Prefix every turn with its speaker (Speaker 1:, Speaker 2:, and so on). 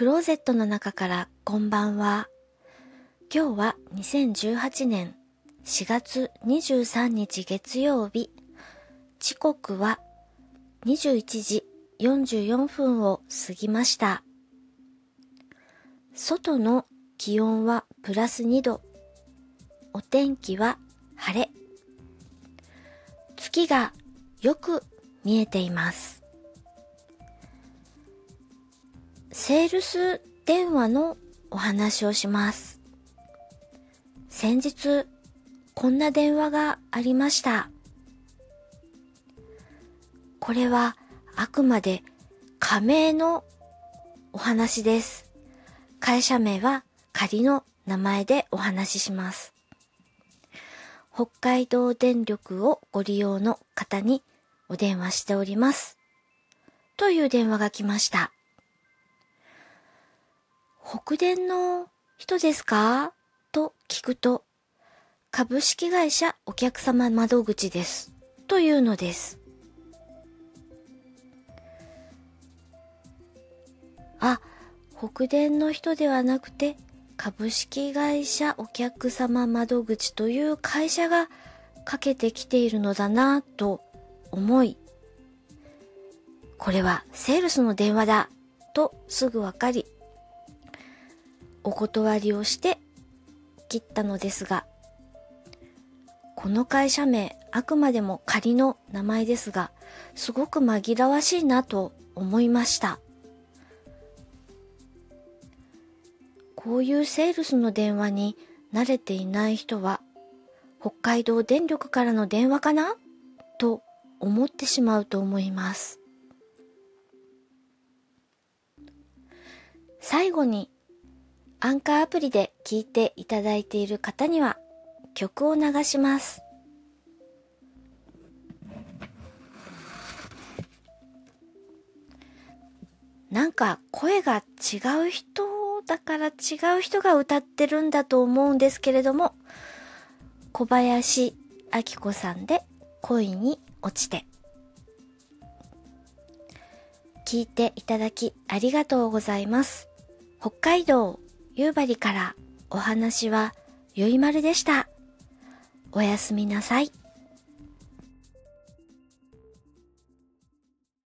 Speaker 1: クローゼットの中からこんばんは。今日は2018年4月23日月曜日。時刻は21時44分を過ぎました。外の気温はプラス2度。お天気は晴れ。月がよく見えています。セールス電話のお話をします。先日、こんな電話がありました。これはあくまで仮名のお話です。会社名は仮の名前でお話しします。北海道電力をご利用の方にお電話しております。という電話が来ました。北電の人ですか？と聞くと、株式会社お客様窓口です。というのです。あ、北電の人ではなくて、株式会社お客様窓口という会社がかけてきているのだなと思い、これはセールスの電話だとすぐわかり、お断りをして切ったのですが、この会社名、あくまでも仮の名前ですが、すごく紛らわしいなと思いました。こういうセールスの電話に慣れていない人は、北海道電力からの電話かな？と思ってしまうと思います。最後に、アンカーアプリで聞いていただいている方には曲を流します。なんか声が違う人だから違う人が歌ってるんだと思うんですけれども、小林明子さんで恋に落ちて。聞いていただきありがとうございます。北海道夕張からお話はゆいまるでした。おやすみなさい。